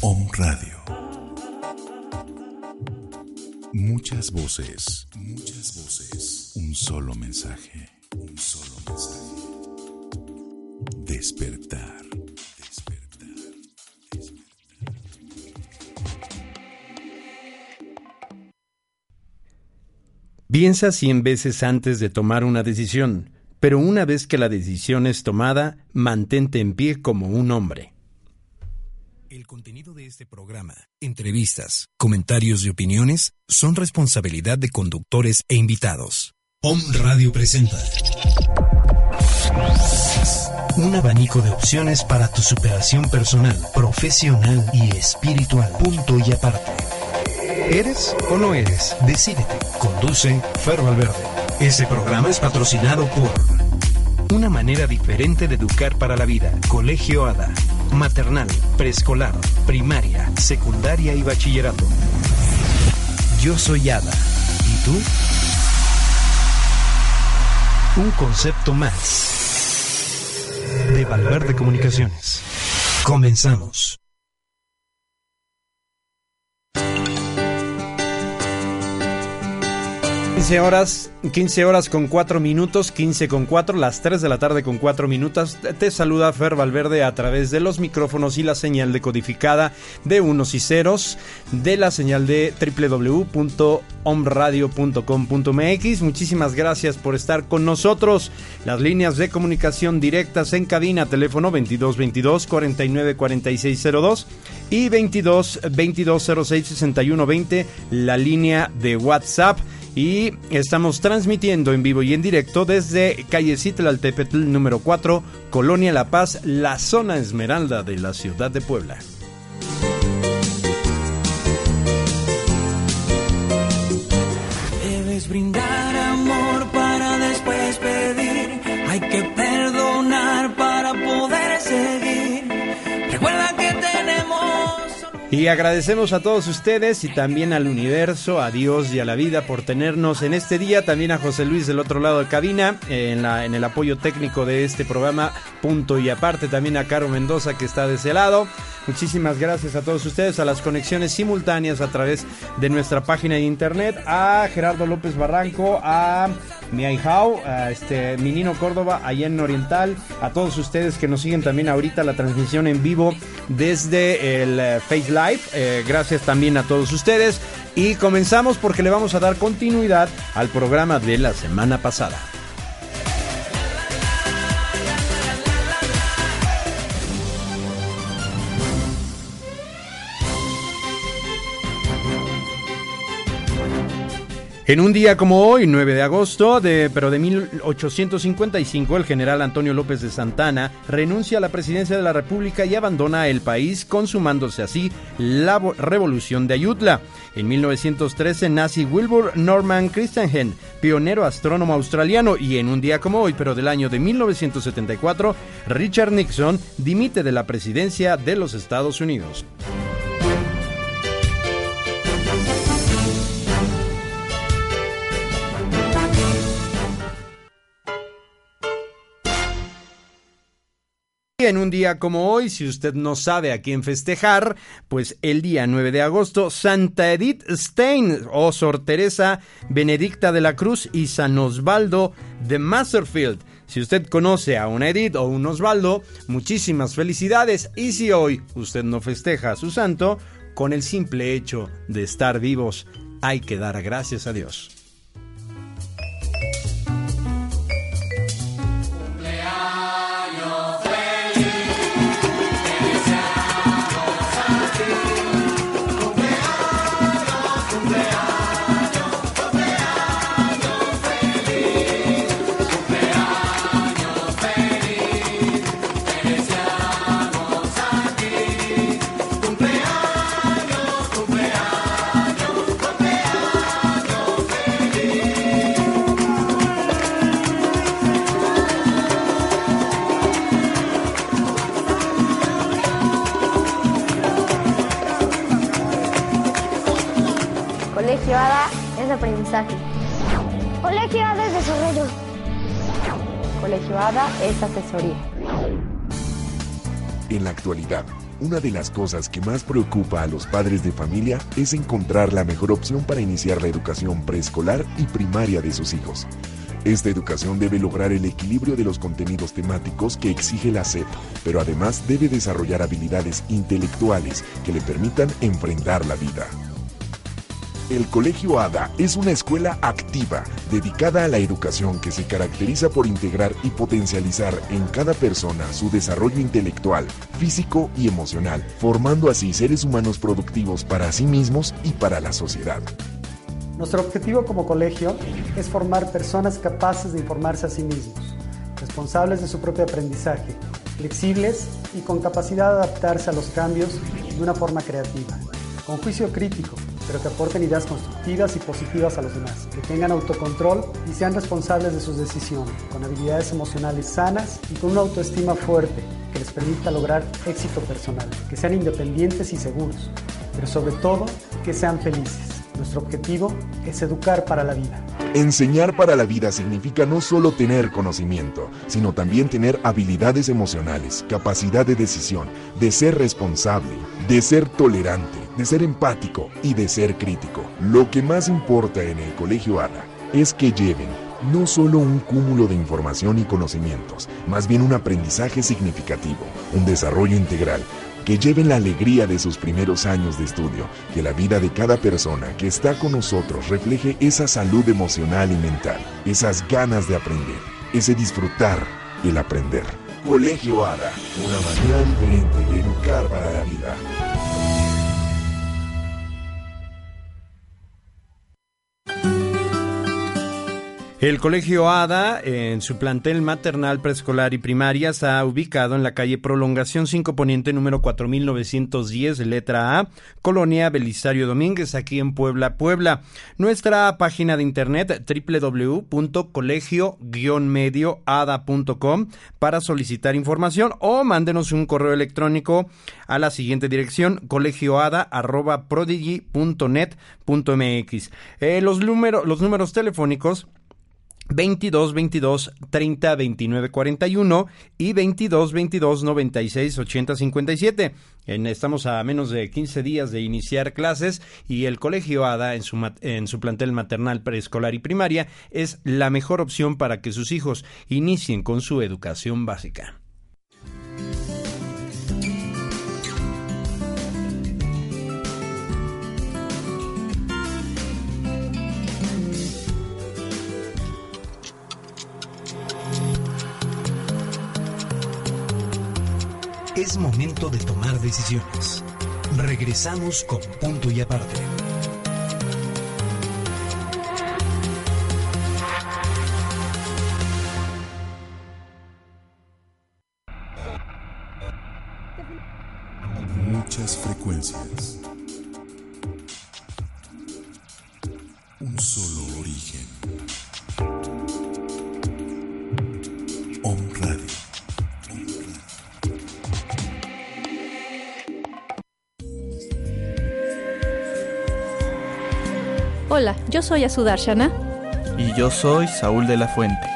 Om Radio. Muchas voces, muchas voces. Un solo mensaje, un solo mensaje. Despertar. Despertar. Despertar. Piensa cien veces antes de tomar una decisión, pero una vez que la decisión es tomada, mantente en pie como un hombre. El contenido de este programa, entrevistas, comentarios y opiniones son responsabilidad de conductores e invitados. Om Radio presenta un abanico de opciones para tu superación personal, profesional y espiritual. Punto y aparte. ¿Eres o no eres? Decídete. Conduce Fer Valverde. Este programa es patrocinado por una manera diferente de educar para la vida. Colegio ADA. Maternal, preescolar, primaria, secundaria y bachillerato. Yo soy ADA. ¿Y tú? Un concepto más de Valverde Comunicaciones. Comenzamos. 15 horas, 15 horas con 4 minutos, 15 con 4, las 3 de la tarde con 4 minutos. Te saluda Fer Valverde a través de los micrófonos y la señal decodificada de unos y ceros de la señal de www.omradio.com.mx. Muchísimas gracias por estar con nosotros. Las líneas de comunicación directas en cabina, teléfono 22 22 49 46 02 y 22 22 06 61 20, la línea de WhatsApp y estamos transmitiendo en vivo y en directo desde calle Citlaltépetl número 4, Colonia La Paz, la zona esmeralda de la ciudad de Puebla. Debes brindar amor para después pedir. Hay que perdonar Y agradecemos a todos ustedes y también al universo, a Dios y a la vida por tenernos en este día. También a José Luis del otro lado de cabina, en, la, en el apoyo técnico de este programa. Punto y aparte también a Caro Mendoza que está de ese lado. Muchísimas gracias a todos ustedes, a las conexiones simultáneas a través de nuestra página de internet, a Gerardo López Barranco, a mi Aijao, a este Minino Córdoba, allá en Oriental, a todos ustedes que nos siguen también ahorita la transmisión en vivo desde el eh, Face Live. Eh, gracias también a todos ustedes. Y comenzamos porque le vamos a dar continuidad al programa de la semana pasada. En un día como hoy, 9 de agosto, de, pero de 1855, el general Antonio López de Santana renuncia a la presidencia de la República y abandona el país, consumándose así la revolución de Ayutla. En 1913 nace Wilbur Norman Christensen, pionero astrónomo australiano, y en un día como hoy, pero del año de 1974, Richard Nixon dimite de la presidencia de los Estados Unidos. En un día como hoy, si usted no sabe a quién festejar, pues el día 9 de agosto, Santa Edith Stein o Sor Teresa Benedicta de la Cruz y San Osvaldo de Masterfield. Si usted conoce a una Edith o un Osvaldo, muchísimas felicidades. Y si hoy usted no festeja a su santo, con el simple hecho de estar vivos, hay que dar gracias a Dios. Aprendizaje. Colegio ADA es desarrollo. Colegio ADA es asesoría. En la actualidad, una de las cosas que más preocupa a los padres de familia es encontrar la mejor opción para iniciar la educación preescolar y primaria de sus hijos. Esta educación debe lograr el equilibrio de los contenidos temáticos que exige la SEP, pero además debe desarrollar habilidades intelectuales que le permitan enfrentar la vida. El Colegio ADA es una escuela activa, dedicada a la educación que se caracteriza por integrar y potencializar en cada persona su desarrollo intelectual, físico y emocional, formando así seres humanos productivos para sí mismos y para la sociedad. Nuestro objetivo como colegio es formar personas capaces de informarse a sí mismos, responsables de su propio aprendizaje, flexibles y con capacidad de adaptarse a los cambios de una forma creativa, con juicio crítico pero que aporten ideas constructivas y positivas a los demás, que tengan autocontrol y sean responsables de sus decisiones, con habilidades emocionales sanas y con una autoestima fuerte que les permita lograr éxito personal, que sean independientes y seguros, pero sobre todo que sean felices. Nuestro objetivo es educar para la vida. Enseñar para la vida significa no solo tener conocimiento, sino también tener habilidades emocionales, capacidad de decisión, de ser responsable, de ser tolerante, de ser empático y de ser crítico. Lo que más importa en el Colegio ADA es que lleven no solo un cúmulo de información y conocimientos, más bien un aprendizaje significativo, un desarrollo integral, que lleven la alegría de sus primeros años de estudio, que la vida de cada persona que está con nosotros refleje esa salud emocional y mental, esas ganas de aprender, ese disfrutar el aprender. Colegio ADA, una manera diferente de educar para la vida. El Colegio ADA, en su plantel maternal, preescolar y primaria, está ubicado en la calle Prolongación 5 Poniente número 4910, letra A, Colonia Belisario Domínguez, aquí en Puebla, Puebla. Nuestra página de internet www.colegio-medioada.com para solicitar información o mándenos un correo electrónico a la siguiente dirección colegioada@prodigy.net.mx. Eh, los, números, los números telefónicos 22 22 30 29 41 y 22 22 96 80 57. En, estamos a menos de 15 días de iniciar clases y el Colegio ADA en su plantel maternal, preescolar y primaria es la mejor opción para que sus hijos inicien con su educación básica. Es momento de tomar decisiones. Regresamos con punto y aparte. Muchas frecuencias. Un solo origen. Hola, yo soy Azudarshana. Y yo soy Saúl de la Fuente.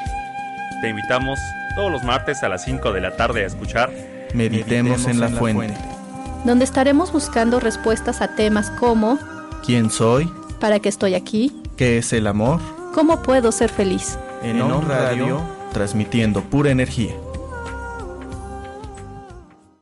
Te invitamos todos los martes a las 5 de la tarde a escuchar Meditemos, en, la, fuente, donde estaremos buscando respuestas a temas como ¿Quién soy? ¿Para qué estoy aquí? ¿Qué es el amor? ¿Cómo puedo ser feliz? En, en On Radio, transmitiendo pura energía.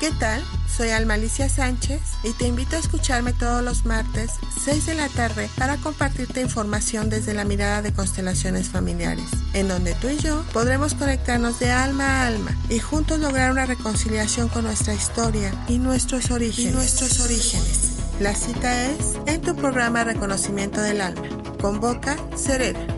¿Qué tal? Soy Alma Alicia Sánchez y te invito a escucharme todos los martes, 6 de la tarde, para compartirte información desde la mirada de constelaciones familiares, en donde tú y yo podremos conectarnos de alma a alma y juntos lograr una reconciliación con nuestra historia y nuestros orígenes. Y nuestros orígenes. La cita es en tu programa Reconocimiento del Alma. Convoca Serena.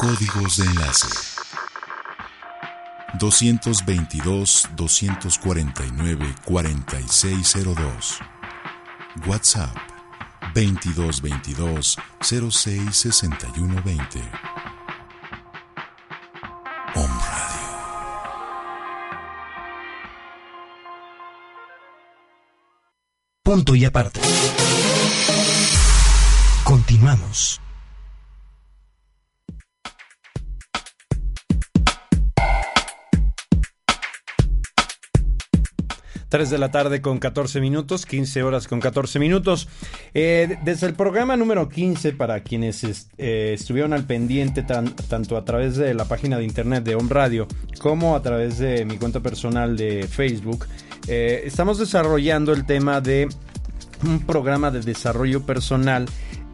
Códigos de enlace 222-249-4602 WhatsApp 2222-066120 Om Radio Punto y aparte. Continuamos. 3 de la tarde con 14 minutos, 15 horas con 14 minutos. Eh, desde el programa número 15, para quienes eh, estuvieron al pendiente, tanto a través de la página de internet de Home Radio como a través de mi cuenta personal de Facebook, eh, estamos desarrollando el tema de un programa de desarrollo personal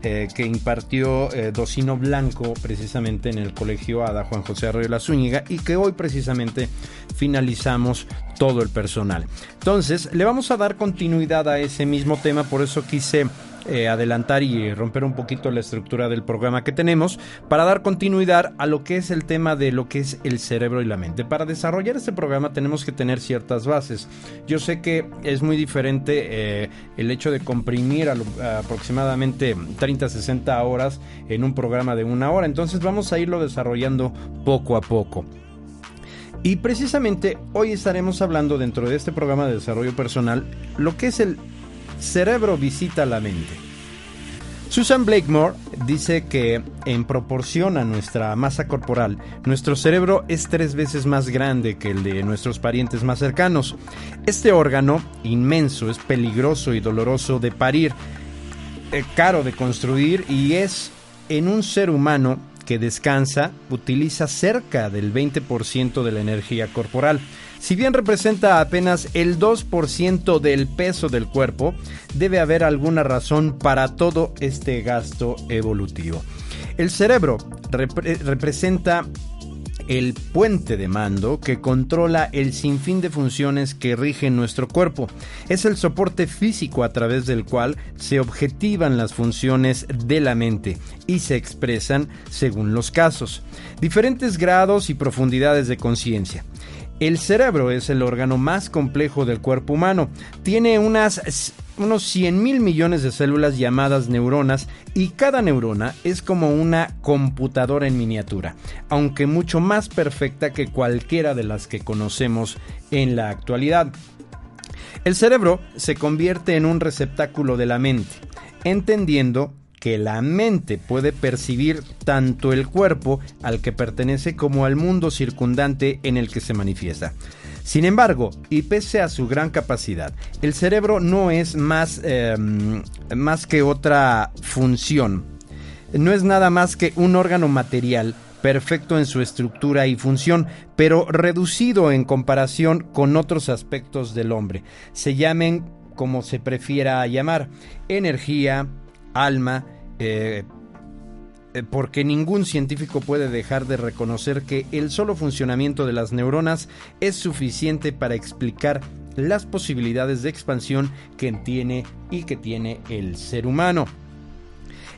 que impartió Docino Blanco precisamente en el Colegio Ada Juan José Arroyo Zúñiga y que hoy precisamente finalizamos todo el personal. Entonces, le vamos a dar continuidad a ese mismo tema, por eso quise eh, adelantar y romper un poquito la estructura del programa que tenemos para dar continuidad a lo que es el tema de lo que es el cerebro y la mente. Para desarrollar este programa tenemos que tener ciertas bases. Yo sé que es muy diferente eh, el hecho de comprimir aproximadamente 30-60 horas en un programa de una hora, entonces vamos a irlo desarrollando poco a poco. Y precisamente hoy estaremos hablando dentro de este programa de desarrollo personal lo que es el cerebro visita la mente. Susan Blakemore dice que en proporción a nuestra masa corporal, nuestro cerebro es tres veces más grande que el de nuestros parientes más cercanos. Este órgano inmenso es peligroso y doloroso de parir, eh, caro de construir y es en un ser humano que descansa utiliza cerca del 20% de la energía corporal. Si bien representa apenas el 2% del peso del cuerpo, debe haber alguna razón para todo este gasto evolutivo. El cerebro representa el puente de mando que controla el sinfín de funciones que rigen nuestro cuerpo. Es el soporte físico a través del cual se objetivan las funciones de la mente y se expresan según los casos. Diferentes grados y profundidades de conciencia. El cerebro es el órgano más complejo del cuerpo humano. Tiene unas, unos 100 mil millones de células llamadas neuronas y cada neurona es como una computadora en miniatura, aunque mucho más perfecta que cualquiera de las que conocemos en la actualidad. El cerebro se convierte en un receptáculo de la mente, entendiendo que la mente puede percibir tanto el cuerpo al que pertenece como al mundo circundante en el que se manifiesta. Sin embargo, y pese a su gran capacidad, el cerebro no es más, em, más que otra función. No es nada más que un órgano material perfecto en su estructura y función, pero reducido en comparación con otros aspectos del hombre. Se llamen como se prefiera llamar, energía, alma, eh, porque ningún científico puede dejar de reconocer que el solo funcionamiento de las neuronas es suficiente para explicar las posibilidades de expansión que tiene y que tiene el ser humano.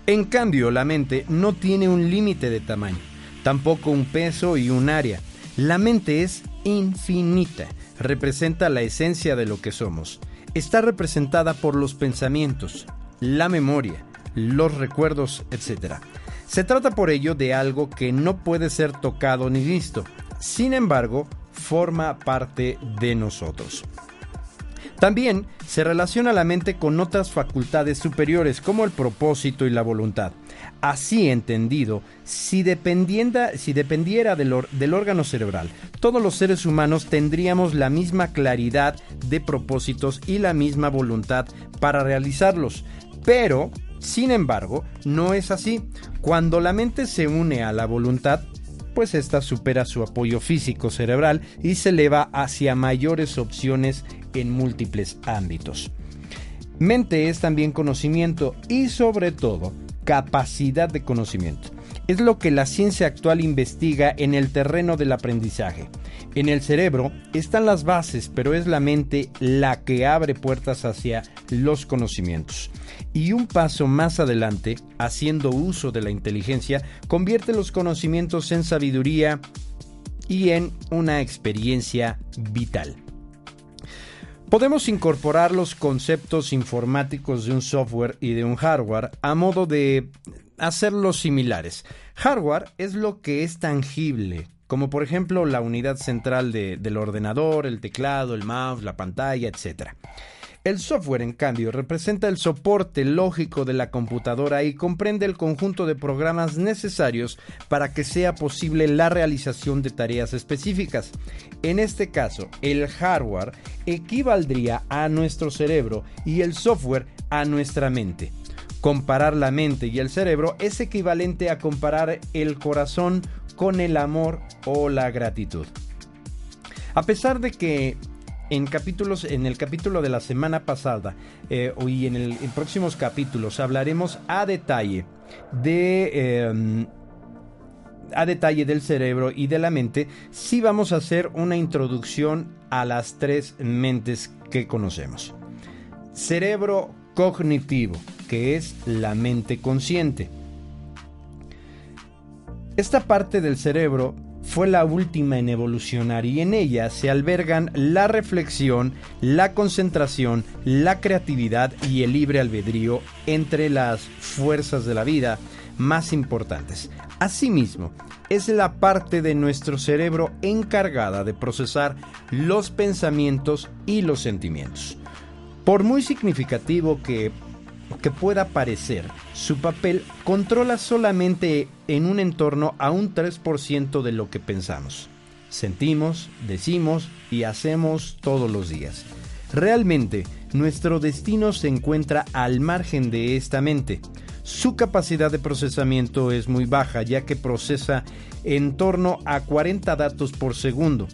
En cambio, la mente no tiene un límite de tamaño, tampoco un peso y un área. La mente es infinita, representa la esencia de lo que somos. Está representada por los pensamientos, la memoria, los recuerdos, etc. Se trata por ello de algo que no puede ser tocado ni visto, sin embargo, forma parte de nosotros. También se relaciona la mente con otras facultades superiores como el propósito y la voluntad. Así entendido, si, dependiera del, del, órgano cerebral, todos los seres humanos tendríamos la misma claridad de propósitos y la misma voluntad para realizarlos. Pero Sin embargo, no es así. Cuando la mente se une a la voluntad, pues ésta supera su apoyo físico cerebral y se eleva hacia mayores opciones en múltiples ámbitos. Mente es también conocimiento y sobre todo capacidad de conocimiento. Es lo que la ciencia actual investiga en el terreno del aprendizaje. En el cerebro están las bases, pero es la mente la que abre puertas hacia los conocimientos. Y un paso más adelante, haciendo uso de la inteligencia, convierte los conocimientos en sabiduría y en una experiencia vital. Podemos incorporar los conceptos informáticos de un software y de un hardware a modo de hacerlos similares. Hardware es lo que es tangible, como por ejemplo la unidad central del ordenador, el teclado, el mouse, la pantalla, etc. El software, en cambio, representa el soporte lógico de la computadora y comprende el conjunto de programas necesarios para que sea posible la realización de tareas específicas. En este caso, el hardware equivaldría a nuestro cerebro y el software a nuestra mente. Comparar la mente y el cerebro es equivalente a comparar el corazón con el amor o la gratitud. A pesar de que en capítulos, en el capítulo de la semana pasada eh, y en, próximos capítulos hablaremos a detalle de em, a detalle del cerebro y de la mente, sí vamos a hacer una introducción a las tres mentes que conocemos. Cerebro cognitivo, que es la mente consciente. Esta parte del cerebro fue la última en evolucionar y en ella se albergan la reflexión, la concentración, la creatividad y el libre albedrío entre las fuerzas de la vida más importantes. Asimismo, es la parte de nuestro cerebro encargada de procesar los pensamientos y los sentimientos. Por muy significativo que que pueda parecer, su papel controla solamente en un entorno a un 3% de lo que pensamos, sentimos, decimos y hacemos todos los días. Realmente, nuestro destino se encuentra al margen de esta mente. Su capacidad de procesamiento es muy baja ya que procesa en torno a 40 datos por segundo,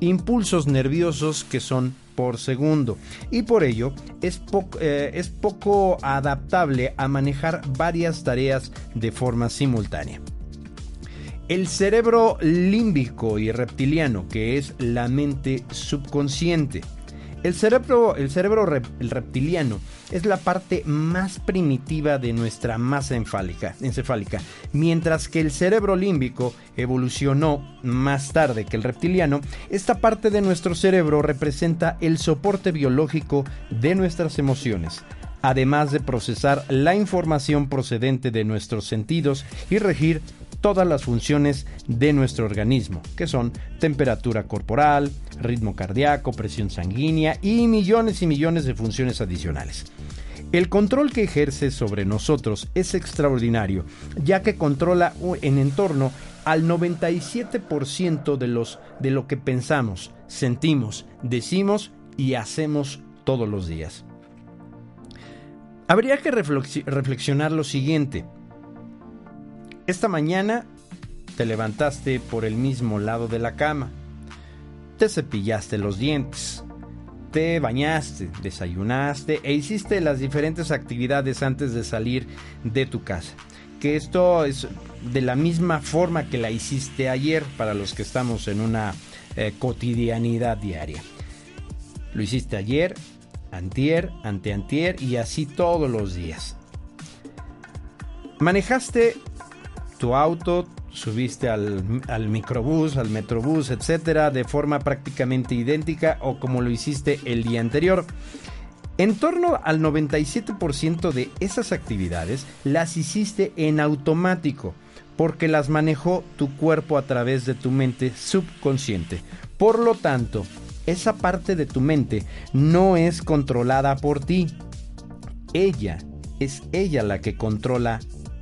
impulsos nerviosos que son por segundo y por ello es, eh, es poco adaptable a manejar varias tareas de forma simultánea. El cerebro límbico y reptiliano, que es la mente subconsciente, el cerebro, el reptiliano es la parte más primitiva de nuestra masa encefálica, mientras que el cerebro límbico evolucionó más tarde que el reptiliano. Esta parte de nuestro cerebro representa el soporte biológico de nuestras emociones además de procesar la información procedente de nuestros sentidos y regir todas las funciones de nuestro organismo, que son temperatura corporal, ritmo cardíaco, presión sanguínea y millones y millones de funciones adicionales. El control que ejerce sobre nosotros es extraordinario, ya que controla en entorno al 97% de, los, de lo que pensamos, sentimos, decimos y hacemos todos los días. Habría que reflexionar lo siguiente. Esta mañana te levantaste por el mismo lado de la cama, te cepillaste los dientes, te bañaste, desayunaste e hiciste las diferentes actividades antes de salir de tu casa. Que esto es de la misma forma que la hiciste ayer para los que estamos en una eh, cotidianidad diaria. Lo hiciste ayer, antier, anteantier y así todos los días. Manejaste tu auto, subiste al, al, microbús, al metrobús, etcétera, de forma prácticamente idéntica o como lo hiciste el día anterior. En torno al 97% de esas actividades las hiciste en automático, porque las manejó tu cuerpo a través de tu mente subconsciente. Por lo tanto, esa parte de tu mente no es controlada por ti. Ella es ella la que controla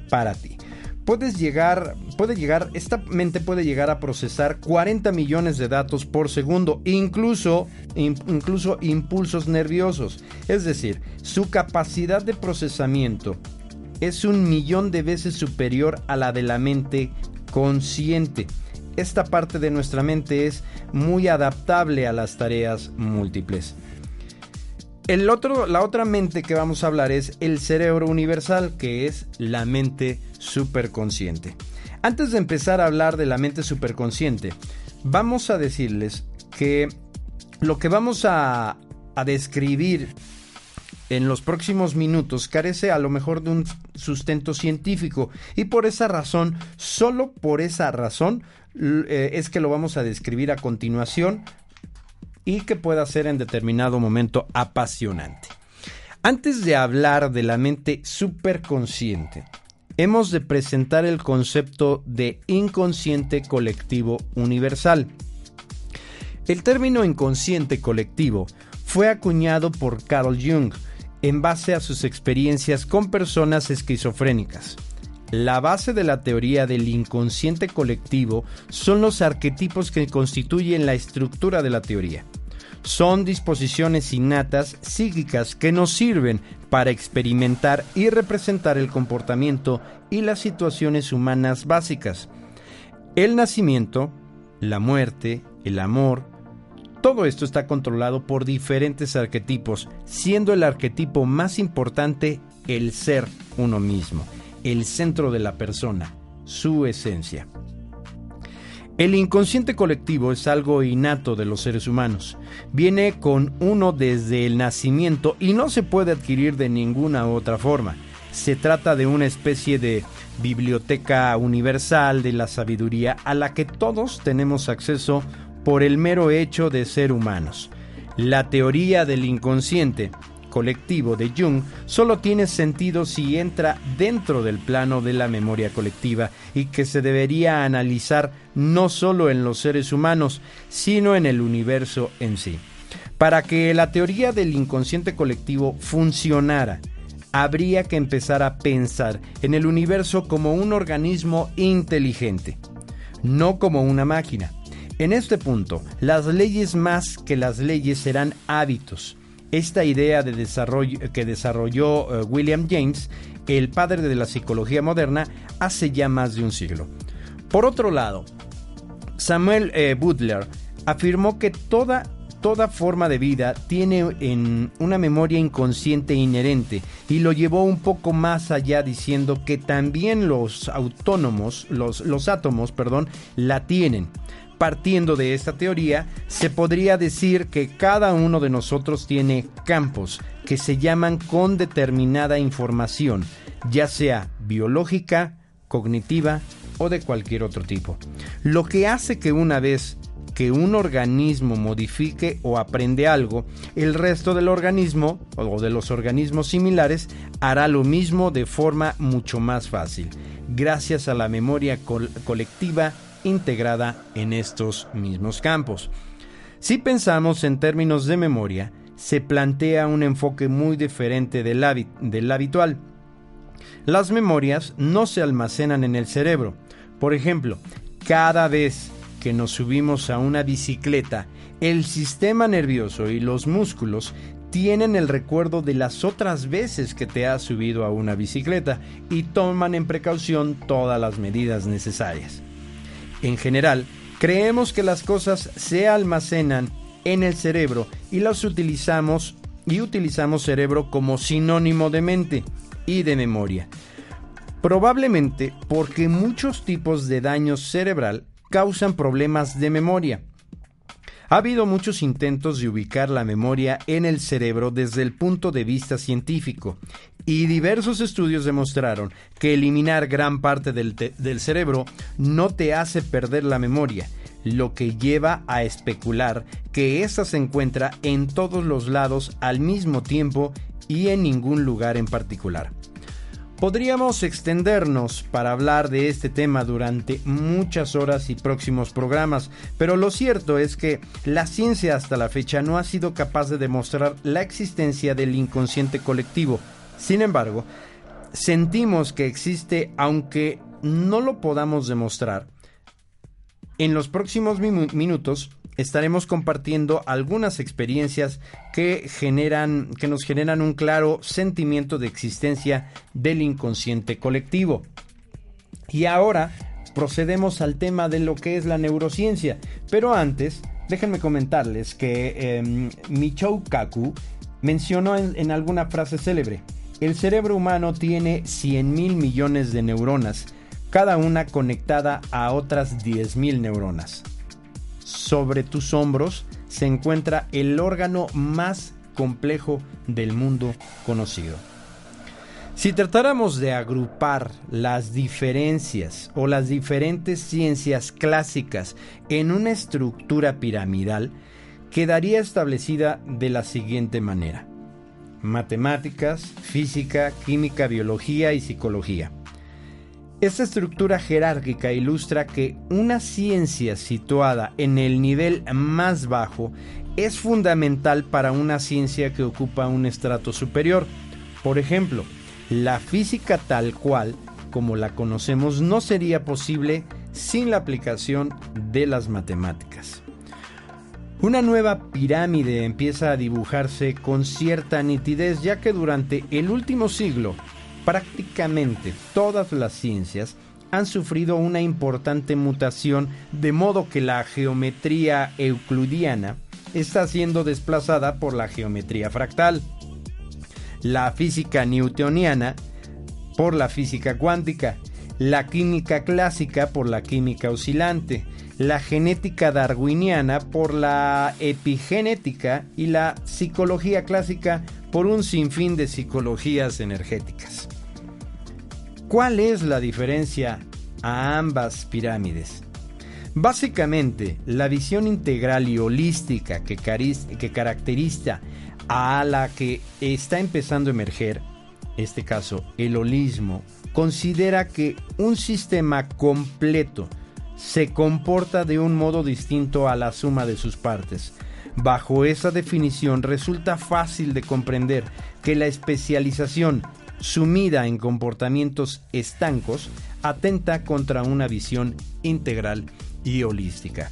para ti puedes llegar, puede llegar, esta mente puede llegar a procesar 40 millones de datos por segundo, incluso, incluso impulsos nerviosos. Es decir, su capacidad de procesamiento es un millón de veces superior a la de la mente consciente. Esta parte de nuestra mente es muy adaptable a las tareas múltiples. El otro, la otra mente que vamos a hablar es el cerebro universal, que es la mente superconsciente. Antes de empezar a hablar de la mente superconsciente, vamos a decirles que lo que vamos a, a describir en los próximos minutos carece a lo mejor de un sustento científico y por esa razón, solo por esa razón, eh, es que lo vamos a describir a continuación y que pueda ser en determinado momento apasionante. Antes de hablar de la mente superconsciente, hemos de presentar el concepto de inconsciente colectivo universal. El término inconsciente colectivo fue acuñado por Carl Jung, en base a sus experiencias con personas esquizofrénicas. La base de la teoría del inconsciente colectivo son los arquetipos que constituyen la estructura de la teoría. Son disposiciones innatas psíquicas que nos sirven para experimentar y representar el comportamiento y las situaciones humanas básicas. El nacimiento, la muerte, el amor, todo esto está controlado por diferentes arquetipos, siendo el arquetipo más importante el ser uno mismo, el centro de la persona, su esencia. El inconsciente colectivo es algo innato de los seres humanos. Viene con uno desde el nacimiento y no se puede adquirir de ninguna otra forma. Se trata de una especie de biblioteca universal de la sabiduría a la que todos tenemos acceso por el mero hecho de ser humanos. La teoría del inconsciente colectivo de Jung solo tiene sentido si entra dentro del plano de la memoria colectiva y que se debería analizar no solo en los seres humanos, sino en el universo en sí. Para que la teoría del inconsciente colectivo funcionara, habría que empezar a pensar en el universo como un organismo inteligente, no como una máquina. En este punto, las leyes más que las leyes serán hábitos. Esta idea de desarrollo, que desarrolló eh, William James, el padre de la psicología moderna, hace ya más de un siglo. Por otro lado, Samuel eh, Butler afirmó que toda, toda forma de vida tiene en una memoria inconsciente inherente y lo llevó un poco más allá diciendo que también los autónomos, los, los átomos, perdón, la tienen. Partiendo de esta teoría, se podría decir que cada uno de nosotros tiene campos que se llaman con determinada información, ya sea biológica, cognitiva o de cualquier otro tipo. Lo que hace que una vez que un organismo modifique o aprende algo, el resto del organismo o de los organismos similares hará lo mismo de forma mucho más fácil, gracias a la memoria colectiva integrada en estos mismos campos. Si pensamos en términos de memoria, se plantea un enfoque muy diferente del, del habitual. Las memorias no se almacenan en el cerebro. Por ejemplo, cada vez que nos subimos a una bicicleta, el sistema nervioso y los músculos tienen el recuerdo de las otras veces que te has subido a una bicicleta y toman en precaución todas las medidas necesarias. En general, creemos que las cosas se almacenan en el cerebro y las utilizamos y utilizamos cerebro como sinónimo de mente y de memoria. Probablemente porque muchos tipos de daño cerebral causan problemas de memoria. Ha habido muchos intentos de ubicar la memoria en el cerebro desde el punto de vista científico y diversos estudios demostraron que eliminar gran parte del, cerebro no te hace perder la memoria, lo que lleva a especular que ésta se encuentra en todos los lados al mismo tiempo y en ningún lugar en particular. Podríamos extendernos para hablar de este tema durante muchas horas y próximos programas, pero lo cierto es que la ciencia hasta la fecha no ha sido capaz de demostrar la existencia del inconsciente colectivo. Sin embargo, sentimos que existe aunque no lo podamos demostrar. En los próximos minutos estaremos compartiendo algunas experiencias que generan que nos generan un claro sentimiento de existencia del inconsciente colectivo. Y ahora procedemos al tema de lo que es la neurociencia, pero antes déjenme comentarles que eh, Michio Kaku mencionó en, en alguna frase célebre, el cerebro humano tiene 100 mil millones de neuronas, cada una conectada a otras 10 mil neuronas. Sobre tus hombros se encuentra el órgano más complejo del mundo conocido. Si tratáramos de agrupar las diferencias o las diferentes ciencias clásicas en una estructura piramidal, quedaría establecida de la siguiente manera. Matemáticas, física, química, biología y psicología. Esta estructura jerárquica ilustra que una ciencia situada en el nivel más bajo es fundamental para una ciencia que ocupa un estrato superior. Por ejemplo, la física tal cual, como la conocemos, no sería posible sin la aplicación de las matemáticas. Una nueva pirámide empieza a dibujarse con cierta nitidez ya que durante el último siglo prácticamente todas las ciencias han sufrido una importante mutación de modo que la geometría euclidiana está siendo desplazada por la geometría fractal, la física newtoniana por la física cuántica, la química clásica por la química oscilante, la genética darwiniana por la epigenética y la psicología clásica por un sinfín de psicologías energéticas. ¿Cuál es la diferencia a ambas pirámides? Básicamente, la visión integral y holística que, caracteriza a la que está empezando a emerger, este caso el holismo, considera que un sistema completo se comporta de un modo distinto a la suma de sus partes. Bajo esa definición resulta fácil de comprender que la especialización sumida en comportamientos estancos, atenta contra una visión integral y holística.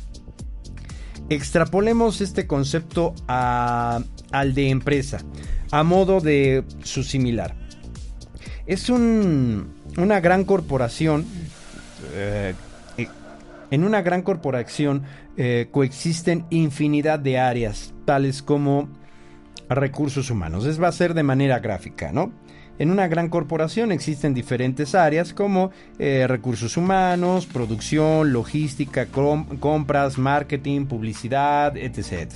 Extrapolemos este concepto al de empresa, a modo de su similar. Es una gran corporación, eh, en una gran corporación eh, coexisten infinidad de áreas, tales como recursos humanos. Es va a ser de manera gráfica, ¿no? En una gran corporación existen diferentes áreas como eh, recursos humanos, producción, logística, compras, marketing, publicidad, etc,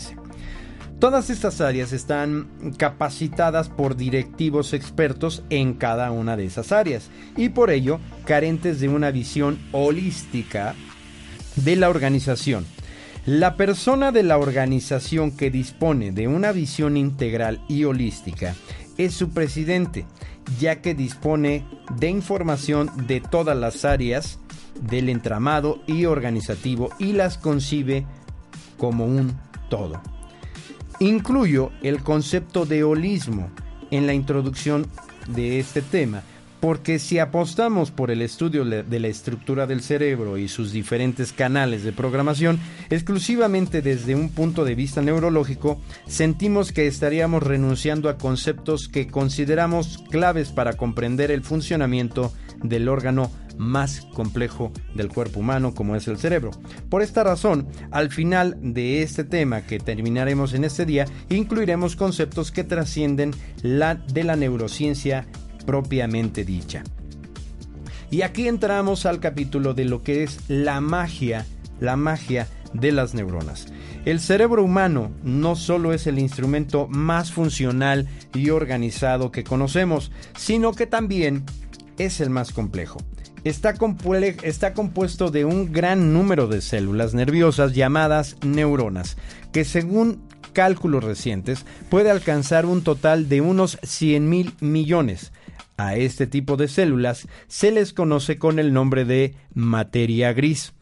Todas estas áreas están capacitadas por directivos expertos en cada una de esas áreas y por ello carentes de una visión holística de la organización. La persona de la organización que dispone de una visión integral y holística es su presidente ya que dispone de información de todas las áreas del entramado y organizativo y las concibe como un todo. Incluyo el concepto de holismo en la introducción de este tema, porque si apostamos por el estudio de la estructura del cerebro y sus diferentes canales de programación, exclusivamente desde un punto de vista neurológico, sentimos que estaríamos renunciando a conceptos que consideramos claves para comprender el funcionamiento del órgano más complejo del cuerpo humano como es el cerebro. Por esta razón, al final de este tema que terminaremos en este día, incluiremos conceptos que trascienden la de la neurociencia propiamente dicha. Y aquí entramos al capítulo de lo que es la magia, la magia de las neuronas. El cerebro humano no solo es el instrumento más funcional y organizado que conocemos, sino que también es el más complejo. Está, está, compuesto de un gran número de células nerviosas llamadas neuronas, que según cálculos recientes puede alcanzar un total de unos 100 mil millones. A este tipo de células se les conoce con el nombre de materia gris.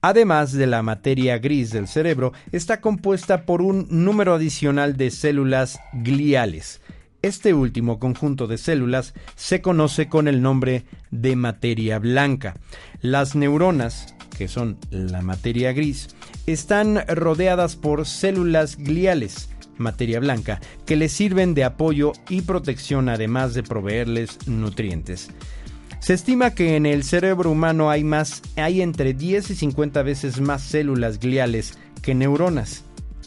Además de la materia gris del cerebro, está compuesta por un número adicional de células gliales. Este último conjunto de células se conoce con el nombre de materia blanca. Las neuronas que son la materia gris, están rodeadas por células gliales, materia blanca, que les sirven de apoyo y protección además de proveerles nutrientes. Se estima que en el cerebro humano hay más hay entre 10 y 50 veces más células gliales que neuronas.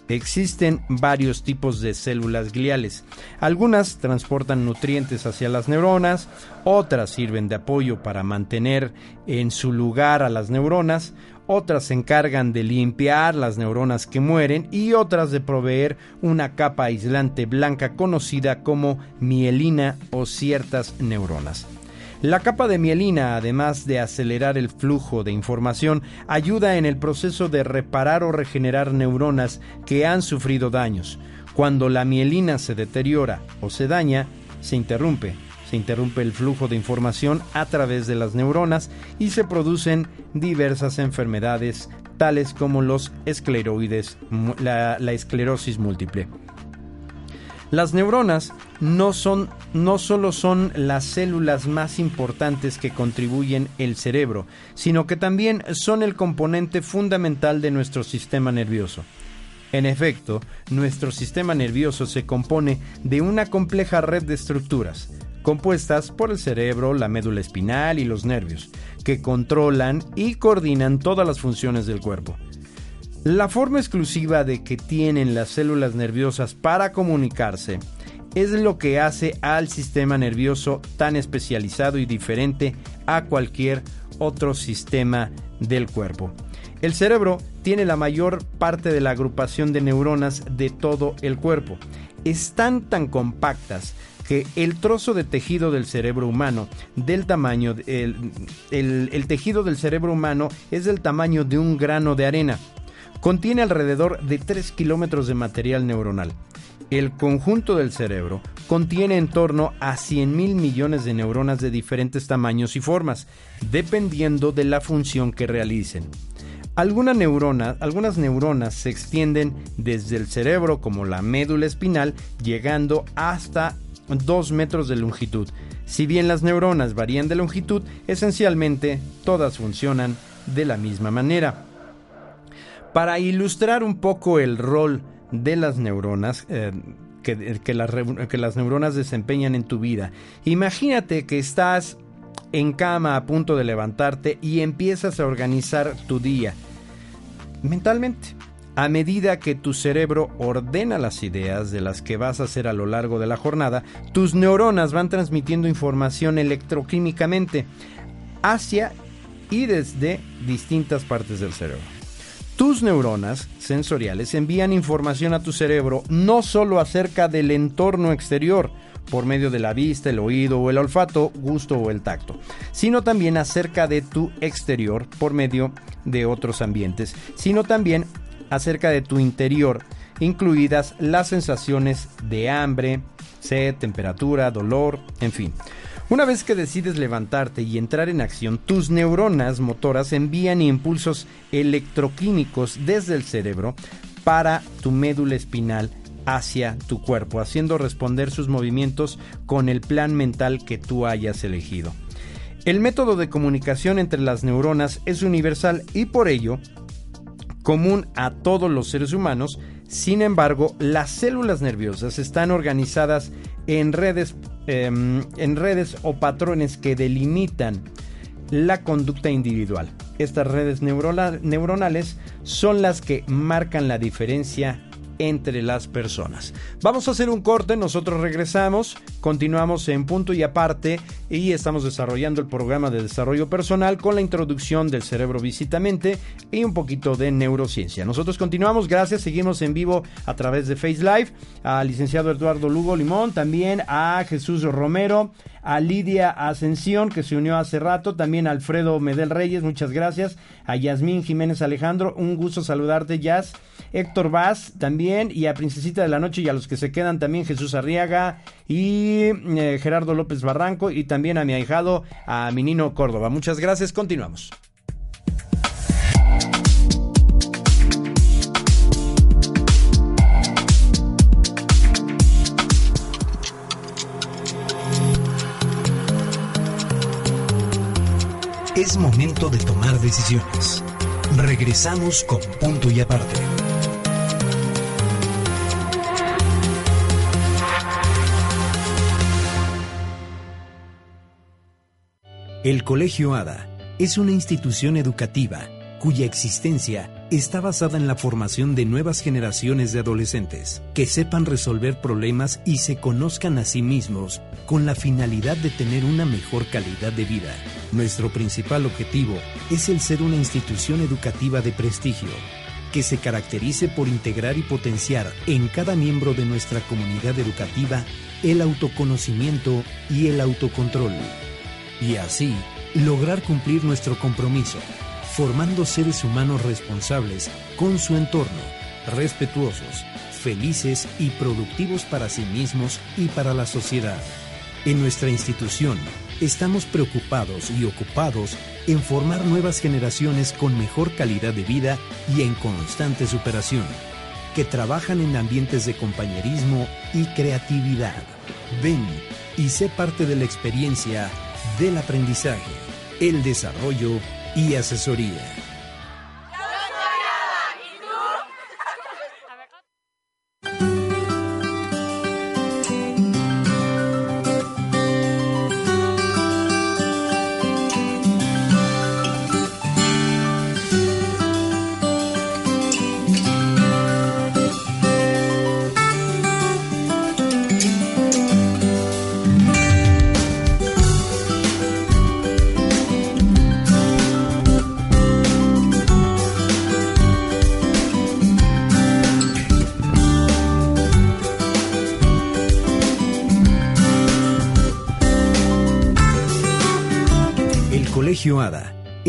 Existen varios tipos de células gliales. Algunas transportan nutrientes hacia las neuronas, otras sirven de apoyo para mantener en su lugar a las neuronas, otras se encargan de limpiar las neuronas que mueren y otras de proveer una capa aislante blanca conocida como mielina o ciertas neuronas. La capa de mielina, además de acelerar el flujo de información, ayuda en el proceso de reparar o regenerar neuronas que han sufrido daños. Cuando la mielina se deteriora o se daña, se interrumpe. Se interrumpe el flujo de información a través de las neuronas y se producen diversas enfermedades tales como los escleroides, la, esclerosis múltiple. Las neuronas no, son, no solo son las células más importantes que contribuyen el cerebro, sino que también son el componente fundamental de nuestro sistema nervioso. En efecto, nuestro sistema nervioso se compone de una compleja red de estructuras, compuestas por el cerebro, la médula espinal y los nervios, que controlan y coordinan todas las funciones del cuerpo. La forma exclusiva de que tienen las células nerviosas para comunicarse es lo que hace al sistema nervioso tan especializado y diferente a cualquier otro sistema del cuerpo. El cerebro tiene la mayor parte de la agrupación de neuronas de todo el cuerpo. Están tan compactas que el trozo de tejido del cerebro humano, del tamaño, el, el tejido del cerebro humano es del tamaño de un grano de arena. Contiene alrededor de 3 kilómetros de material neuronal. El conjunto del cerebro contiene en torno a 100 mil millones de neuronas de diferentes tamaños y formas, dependiendo de la función que realicen. algunas neuronas se extienden desde el cerebro como la médula espinal, llegando hasta 2 metros de longitud. Si bien las neuronas varían de longitud, esencialmente todas funcionan de la misma manera. Para ilustrar un poco el rol de las neuronas eh, las, que las neuronas desempeñan en tu vida, imagínate que estás en cama a punto de levantarte y empiezas a organizar tu día mentalmente. A medida que tu cerebro ordena las ideas de las que vas a hacer a lo largo de la jornada, tus neuronas van transmitiendo información electroquímicamente hacia y desde distintas partes del cerebro. Tus neuronas sensoriales envían información a tu cerebro no solo acerca del entorno exterior, por medio de la vista, el oído o el olfato, gusto o el tacto, sino también acerca de tu exterior por medio de otros ambientes, sino también acerca de tu interior, incluidas las sensaciones de hambre, sed, temperatura, dolor, en fin. Una vez que decides levantarte y entrar en acción, tus neuronas motoras envían impulsos electroquímicos desde el cerebro para tu médula espinal hacia tu cuerpo, haciendo responder sus movimientos con el plan mental que tú hayas elegido. El método de comunicación entre las neuronas es universal y por ello común a todos los seres humanos, sin embargo, las células nerviosas están organizadas en redes, em, en redes o patrones que delimitan la conducta individual. Estas redes neuronales son las que marcan la diferencia entre las personas. Vamos a hacer un corte, nosotros regresamos, continuamos en punto y aparte y estamos desarrollando el programa de desarrollo personal con la introducción del cerebro visitamente y un poquito de neurociencia. Nosotros continuamos, gracias, seguimos en vivo a través de Face Live, al licenciado Eduardo Lugo Limón, también a Jesús Romero, a Lidia Ascensión, que se unió hace rato, también a Alfredo Medel Reyes, muchas gracias, a Yasmín Jiménez Alejandro, un gusto saludarte, Jazz, Héctor Vaz también, y a Princesita de la Noche y a los que se quedan también, Jesús Arriaga y eh, Gerardo López Barranco, y también a mi ahijado, a Minino Córdoba. Muchas gracias, continuamos. Es momento de tomar decisiones. Regresamos con punto y aparte. El Colegio ADA es una institución educativa cuya existencia está basada en la formación de nuevas generaciones de adolescentes que sepan resolver problemas y se conozcan a sí mismos con la finalidad de tener una mejor calidad de vida. Nuestro principal objetivo es el ser una institución educativa de prestigio que se caracterice por integrar y potenciar en cada miembro de nuestra comunidad educativa el autoconocimiento y el autocontrol. Y así, lograr cumplir nuestro compromiso formando seres humanos responsables con su entorno, respetuosos, felices y productivos para sí mismos y para la sociedad. En nuestra institución estamos preocupados y ocupados en formar nuevas generaciones con mejor calidad de vida y en constante superación, que trabajan en ambientes de compañerismo y creatividad. Ven y sé parte de la experiencia del aprendizaje, el desarrollo y asesoría.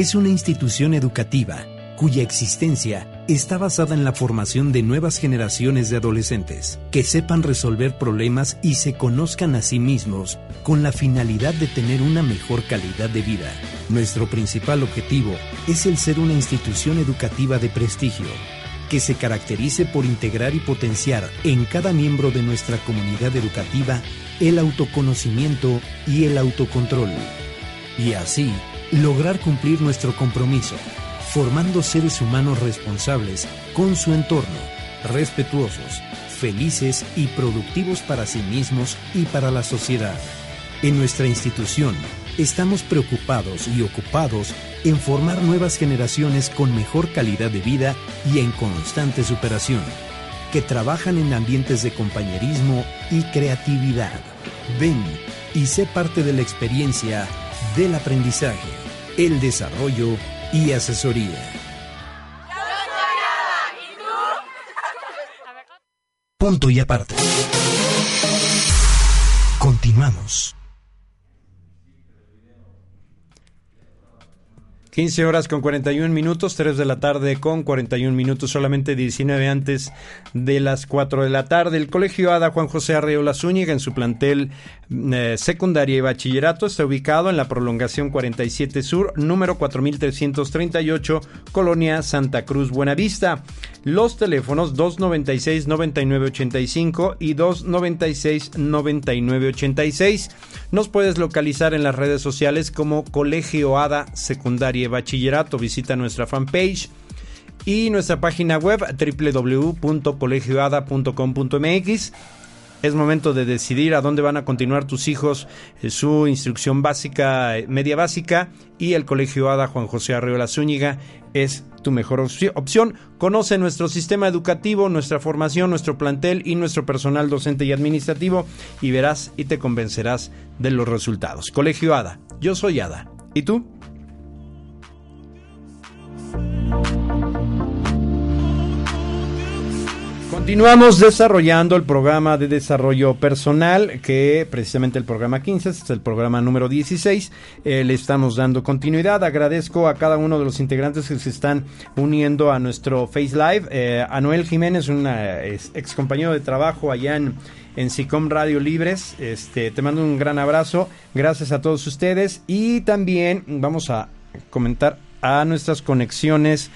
Es una institución educativa cuya existencia está basada en la formación de nuevas generaciones de adolescentes que sepan resolver problemas y se conozcan a sí mismos con la finalidad de tener una mejor calidad de vida. Nuestro principal objetivo es el ser una institución educativa de prestigio que se caracterice por integrar y potenciar en cada miembro de nuestra comunidad educativa el autoconocimiento y el autocontrol. Y así, lograr cumplir nuestro compromiso, formando seres humanos responsables con su entorno, respetuosos, felices y productivos para sí mismos y para la sociedad. En nuestra institución, estamos preocupados y ocupados en formar nuevas generaciones con mejor calidad de vida y en constante superación, que trabajan en ambientes de compañerismo y creatividad. Ven y sé parte de la experiencia del aprendizaje el desarrollo y asesoría. Punto y aparte. Continuamos. 15 horas con 41 minutos, 3 de la tarde con 41 minutos, solamente 19 antes de las 4 de la tarde. El Colegio ADA Juan José Arreola Zúñiga en su plantel eh, secundaria y bachillerato está ubicado en la prolongación 47 Sur, número 4338, Colonia Santa Cruz Buenavista. Los teléfonos 296-9985 y 296-9986. Nos puedes localizar en las redes sociales como Colegio ADA Secundaria Bachillerato. Visita nuestra fanpage y nuestra página web www.colegioada.com.mx es momento de decidir a dónde van a continuar tus hijos eh, su instrucción básica, eh, media básica y el Colegio ADA Juan José Arreola Zúñiga es tu mejor opción. Conoce nuestro sistema educativo, nuestra formación, nuestro plantel y nuestro personal docente y administrativo y verás y te convencerás de los resultados. Colegio ADA, yo soy ADA. ¿Y tú? Continuamos desarrollando el programa de desarrollo personal, que precisamente el programa 15, este es el programa número 16. Eh, le estamos dando continuidad. Agradezco a cada uno de los integrantes que se están uniendo a nuestro Face Live. Eh, Anuel Jiménez, un ex compañero de trabajo allá en, en SICOM Radio Libres. Este, te mando un gran abrazo. Gracias a todos ustedes. Y también vamos a comentar a nuestras conexiones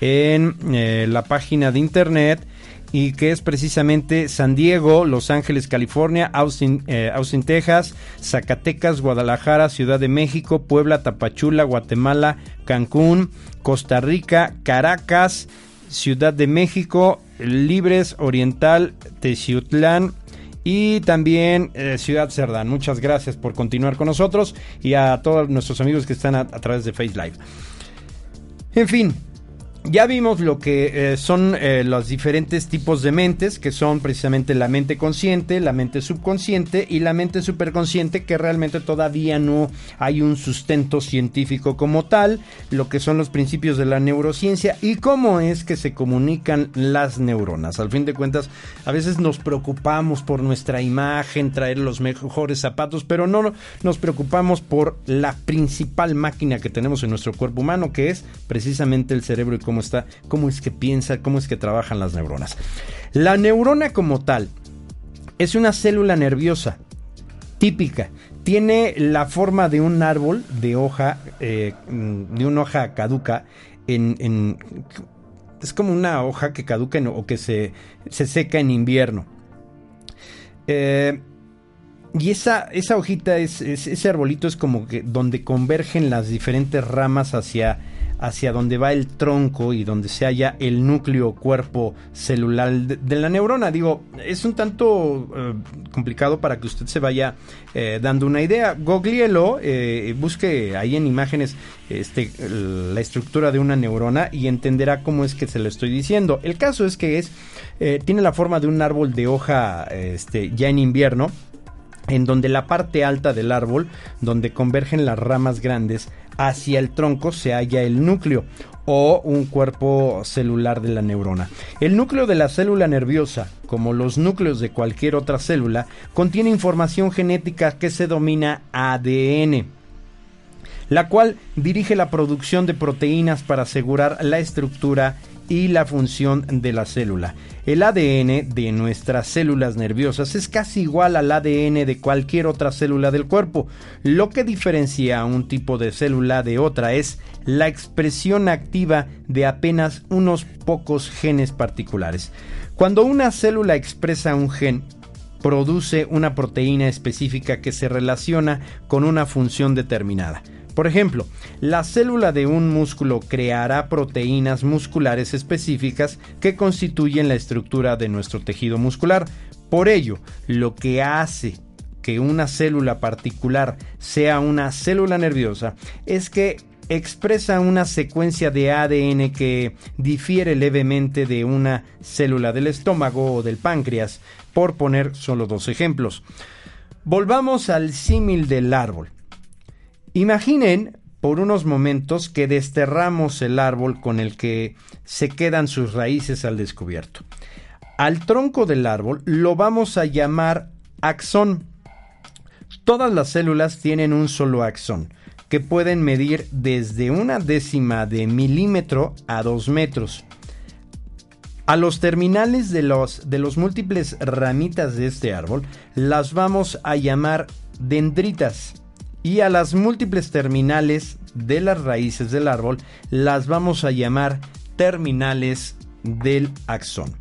en eh, la página de internet y que es precisamente San Diego, Los Ángeles, California, Austin, eh, Austin, Texas, Zacatecas, Guadalajara, Ciudad de México, Puebla, Tapachula, Guatemala, Cancún, Costa Rica, Caracas, Ciudad de México, Libres, Oriental, Teciutlán, y también eh, Ciudad Cerdán. Muchas gracias por continuar con nosotros y a todos nuestros amigos que están a, a través de Face Live. En fin, ya vimos lo que eh, son eh, los diferentes tipos de mentes, que son precisamente la mente consciente, la mente subconsciente y la mente superconsciente, que realmente todavía no hay un sustento científico como tal, lo que son los principios de la neurociencia y cómo es que se comunican las neuronas. Al fin de cuentas, a veces nos preocupamos por nuestra imagen, traer los mejores zapatos, pero no nos preocupamos por la principal máquina que tenemos en nuestro cuerpo humano, que es precisamente el cerebro y cómo está, cómo es que piensa, cómo es que trabajan las neuronas. La neurona como tal es una célula nerviosa típica. Tiene la forma de un árbol de hoja, eh, de una hoja caduca es como una hoja que caduca o que se, se, seca en invierno. Eh, y esa, esa hojita, es, ese arbolito es como que donde convergen las diferentes ramas hacia hacia donde va el tronco y donde se halla el núcleo cuerpo celular de, la neurona. Digo, es un tanto eh, complicado para que usted se vaya eh, dando una idea. Goglielo, eh, busque ahí en imágenes este, la estructura de una neurona y entenderá cómo es que se lo estoy diciendo. El caso es que es, tiene la forma de un árbol de hoja este, ya en invierno en donde la parte alta del árbol, donde convergen las ramas grandes, hacia el tronco se halla el núcleo o un cuerpo celular de la neurona. El núcleo de la célula nerviosa, como los núcleos de cualquier otra célula, contiene información genética que se domina ADN, la cual dirige la producción de proteínas para asegurar la estructura y la función de la célula. El ADN de nuestras células nerviosas es casi igual al ADN de cualquier otra célula del cuerpo. Lo que diferencia a un tipo de célula de otra es la expresión activa de apenas unos pocos genes particulares. Cuando una célula expresa un gen, produce una proteína específica que se relaciona con una función determinada. Por ejemplo, la célula de un músculo creará proteínas musculares específicas que constituyen la estructura de nuestro tejido muscular. Por ello, lo que hace que una célula particular sea una célula nerviosa es que expresa una secuencia de ADN que difiere levemente de una célula del estómago o del páncreas, por poner solo dos ejemplos. Volvamos al símil del árbol. Imaginen por unos momentos que desterramos el árbol con el que se quedan sus raíces al descubierto. Al tronco del árbol lo vamos a llamar axón. Todas las células tienen un solo axón, que pueden medir desde una décima de milímetro a dos metros. A los terminales de los, de los múltiples ramitas de este árbol las vamos a llamar dendritas y a las múltiples terminales de las raíces del árbol las vamos a llamar terminales del axón.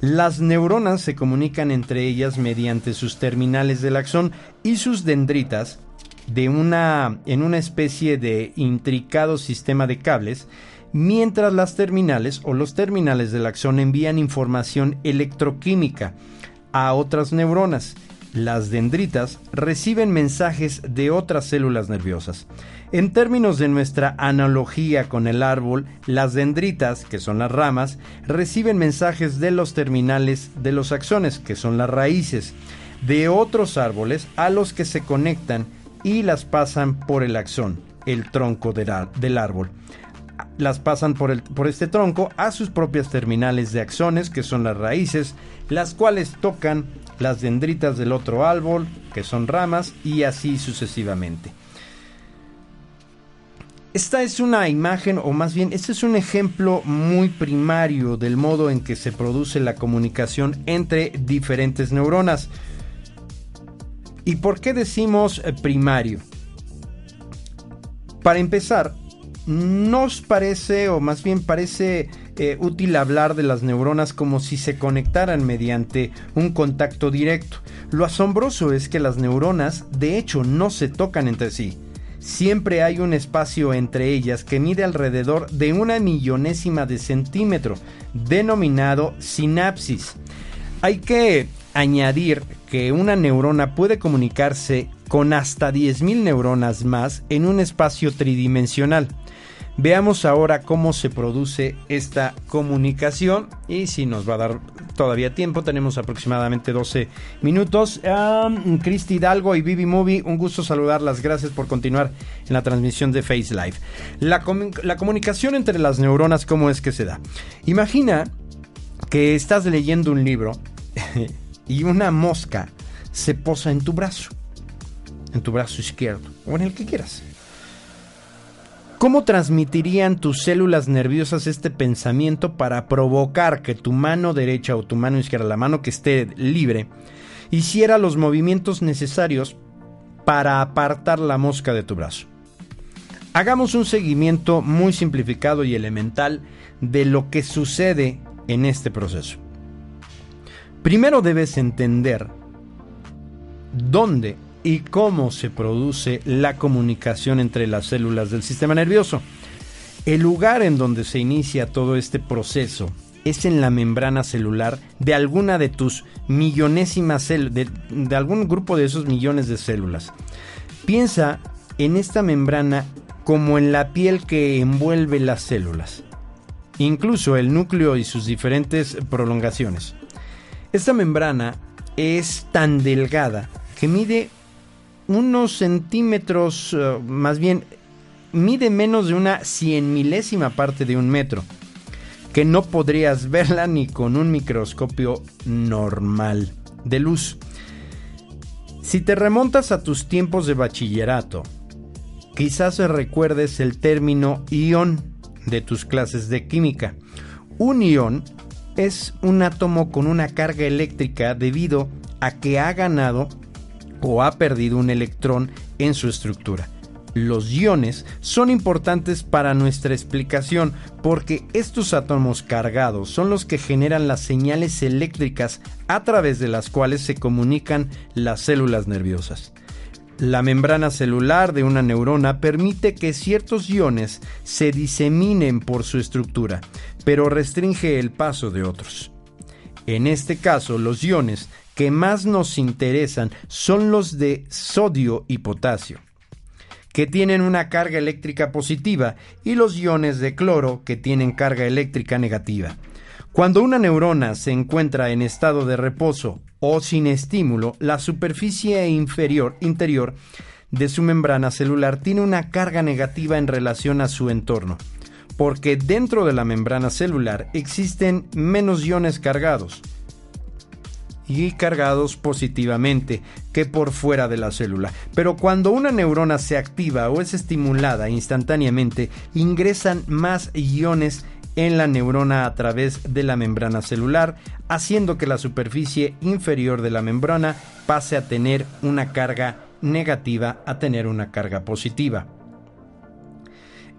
Las neuronas se comunican entre ellas mediante sus terminales del axón y sus dendritas de una, en una especie de intricado sistema de cables, mientras las terminales o los terminales del axón envían información electroquímica a otras neuronas las dendritas reciben mensajes de otras células nerviosas. En términos de nuestra analogía con el árbol, las dendritas, que son las ramas, reciben mensajes de los terminales de los axones, que son las raíces, de otros árboles a los que se conectan y las pasan por el axón, el tronco del árbol las pasan por, este tronco a sus propias terminales de axones, que son las raíces, las cuales tocan las dendritas del otro árbol, que son ramas, y así sucesivamente. Esta es una imagen, o más bien, este es un ejemplo muy primario del modo en que se produce la comunicación entre diferentes neuronas. ¿Y por qué decimos eh, primario? Para empezar, nos parece, o más bien parece eh, útil hablar de las neuronas como si se conectaran mediante un contacto directo. Lo asombroso es que las neuronas de hecho no se tocan entre sí. Siempre hay un espacio entre ellas que mide alrededor de una millonésima de centímetro, denominado sinapsis. Hay que añadir que una neurona puede comunicarse con hasta 10.000 neuronas más en un espacio tridimensional. Veamos ahora cómo se produce esta comunicación y si nos va a dar todavía tiempo, tenemos aproximadamente 12 minutos. Um, Cristi Hidalgo y Vivi Movie, un gusto saludarlas, gracias por continuar en la transmisión de Face Live. La, la comunicación entre las neuronas, ¿cómo es que se da? Imagina que estás leyendo un libro y una mosca se posa en tu brazo, en tu brazo izquierdo o en el que quieras. ¿Cómo transmitirían tus células nerviosas este pensamiento para provocar que tu mano derecha o tu mano izquierda, la mano que esté libre, hiciera los movimientos necesarios para apartar la mosca de tu brazo? Hagamos un seguimiento muy simplificado y elemental de lo que sucede en este proceso. Primero debes entender dónde y cómo se produce la comunicación entre las células del sistema nervioso. El lugar en donde se inicia todo este proceso es en la membrana celular de alguna de tus millonésimas células, de, algún grupo de esos millones de células. Piensa en esta membrana como en la piel que envuelve las células, incluso el núcleo y sus diferentes prolongaciones. Esta membrana es tan delgada que mide unos centímetros, eh, más bien, mide menos de una cien milésima parte de un metro, que no podrías verla ni con un microscopio normal de luz. Si te remontas a tus tiempos de bachillerato, quizás recuerdes el término ión de tus clases de química. Un ión es un átomo con una carga eléctrica debido a que ha ganado o ha perdido un electrón en su estructura. Los iones son importantes para nuestra explicación porque estos átomos cargados son los que generan las señales eléctricas a través de las cuales se comunican las células nerviosas. La membrana celular de una neurona permite que ciertos iones se diseminen por su estructura, pero restringe el paso de otros. En este caso, los iones que más nos interesan son los de sodio y potasio, que tienen una carga eléctrica positiva, y los iones de cloro, que tienen carga eléctrica negativa. Cuando una neurona se encuentra en estado de reposo o sin estímulo, la superficie inferior interior de su membrana celular tiene una carga negativa en relación a su entorno, porque dentro de la membrana celular existen menos iones cargados, y cargados positivamente que por fuera de la célula. Pero cuando una neurona se activa o es estimulada instantáneamente, ingresan más iones en la neurona a través de la membrana celular, haciendo que la superficie inferior de la membrana pase a tener una carga negativa a tener una carga positiva.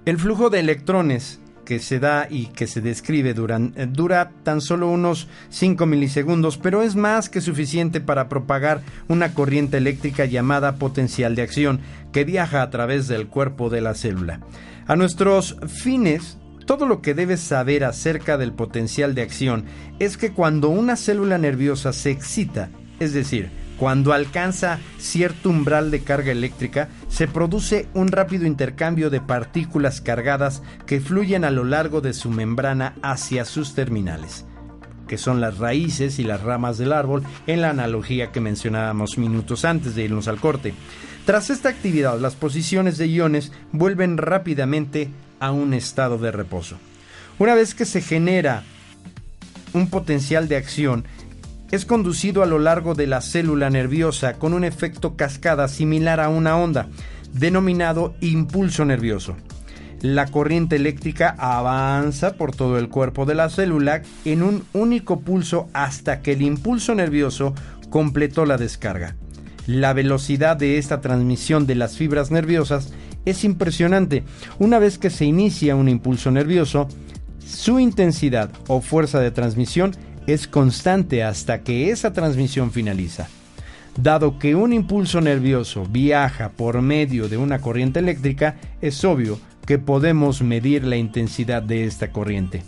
El flujo de electrones que se da y que se describe eh, dura tan solo unos 5 milisegundos, pero es más que suficiente para propagar una corriente eléctrica llamada potencial de acción que viaja a través del cuerpo de la célula. A nuestros fines, todo lo que debes saber acerca del potencial de acción es que cuando una célula nerviosa se excita, es decir, cuando alcanza cierto umbral de carga eléctrica, se produce un rápido intercambio de partículas cargadas que fluyen a lo largo de su membrana hacia sus terminales, que son las raíces y las ramas del árbol en la analogía que mencionábamos minutos antes de irnos al corte. Tras esta actividad, las posiciones de iones vuelven rápidamente a un estado de reposo. Una vez que se genera un potencial de acción, es conducido a lo largo de la célula nerviosa con un efecto cascada similar a una onda, denominado impulso nervioso. La corriente eléctrica avanza por todo el cuerpo de la célula en un único pulso hasta que el impulso nervioso completó la descarga. La velocidad de esta transmisión de las fibras nerviosas es impresionante. Una vez que se inicia un impulso nervioso, Su intensidad o fuerza de transmisión es constante hasta que esa transmisión finaliza. Dado que un impulso nervioso viaja por medio de una corriente eléctrica, es obvio que podemos medir la intensidad de esta corriente.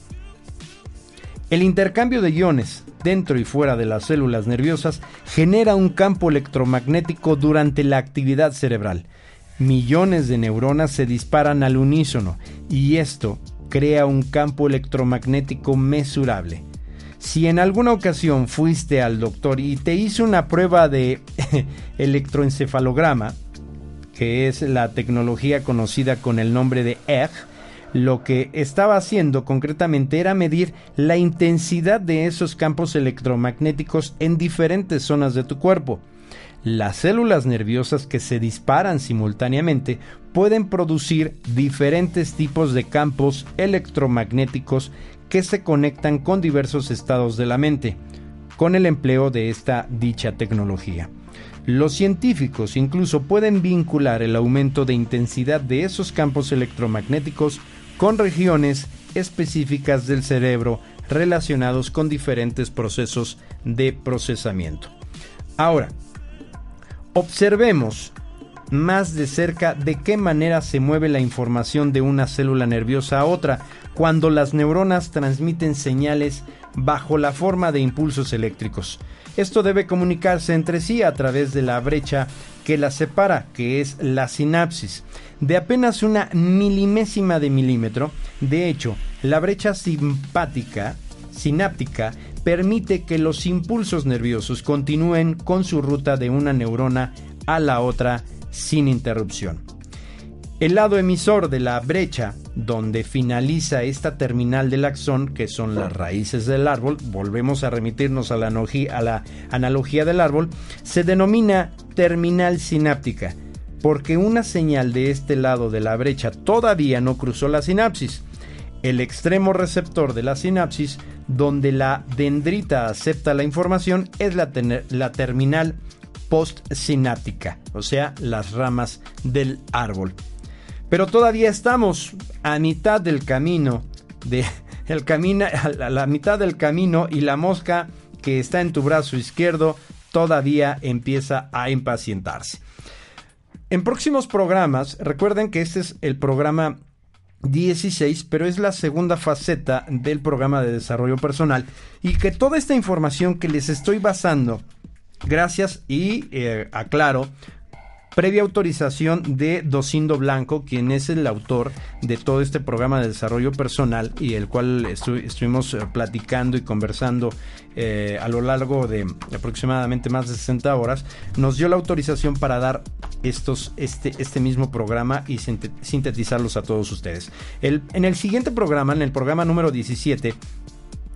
El intercambio de iones dentro y fuera de las células nerviosas genera un campo electromagnético durante la actividad cerebral. Millones de neuronas se disparan al unísono y esto crea un campo electromagnético mesurable. Si en alguna ocasión fuiste al doctor y te hizo una prueba de electroencefalograma, que es la tecnología conocida con el nombre de EEG, lo que estaba haciendo concretamente era medir la intensidad de esos campos electromagnéticos en diferentes zonas de tu cuerpo. Las células nerviosas que se disparan simultáneamente pueden producir diferentes tipos de campos electromagnéticos que se conectan con diversos estados de la mente, con el empleo de esta dicha tecnología. Los científicos incluso pueden vincular el aumento de intensidad de esos campos electromagnéticos con regiones específicas del cerebro relacionados con diferentes procesos de procesamiento. Ahora, observemos más de cerca de qué manera se mueve la información de una célula nerviosa a otra cuando las neuronas transmiten señales bajo la forma de impulsos eléctricos. Esto debe comunicarse entre sí a través de la brecha que las separa, que es la sinapsis. De apenas una milimésima de milímetro, de hecho, la brecha simpática, sináptica, permite que los impulsos nerviosos continúen con su ruta de una neurona a la otra sin interrupción. El lado emisor de la brecha, donde finaliza esta terminal del axón, que son las raíces del árbol, volvemos a remitirnos a la, analogía, del árbol, se denomina terminal sináptica, porque una señal de este lado de la brecha todavía no cruzó la sinapsis. El extremo receptor de la sinapsis, donde la dendrita acepta la información, es la, la terminal postsináptica, o sea, las ramas del árbol. Pero todavía estamos a mitad del camino, a la mitad del camino y la mosca que está en tu brazo izquierdo todavía empieza a impacientarse. En próximos programas, recuerden que este es el programa 16, pero es la segunda faceta del programa de desarrollo personal y que toda esta información que les estoy basando, gracias y eh, aclaro, previa autorización de Docindo Blanco, quien es el autor de todo este programa de desarrollo personal y el cual estuvimos eh, platicando y conversando eh, a lo largo de aproximadamente más de 60 horas, nos dio la autorización para dar estos, este, este mismo programa y sintetizarlos a todos ustedes. El, en el siguiente programa, en el programa número 17,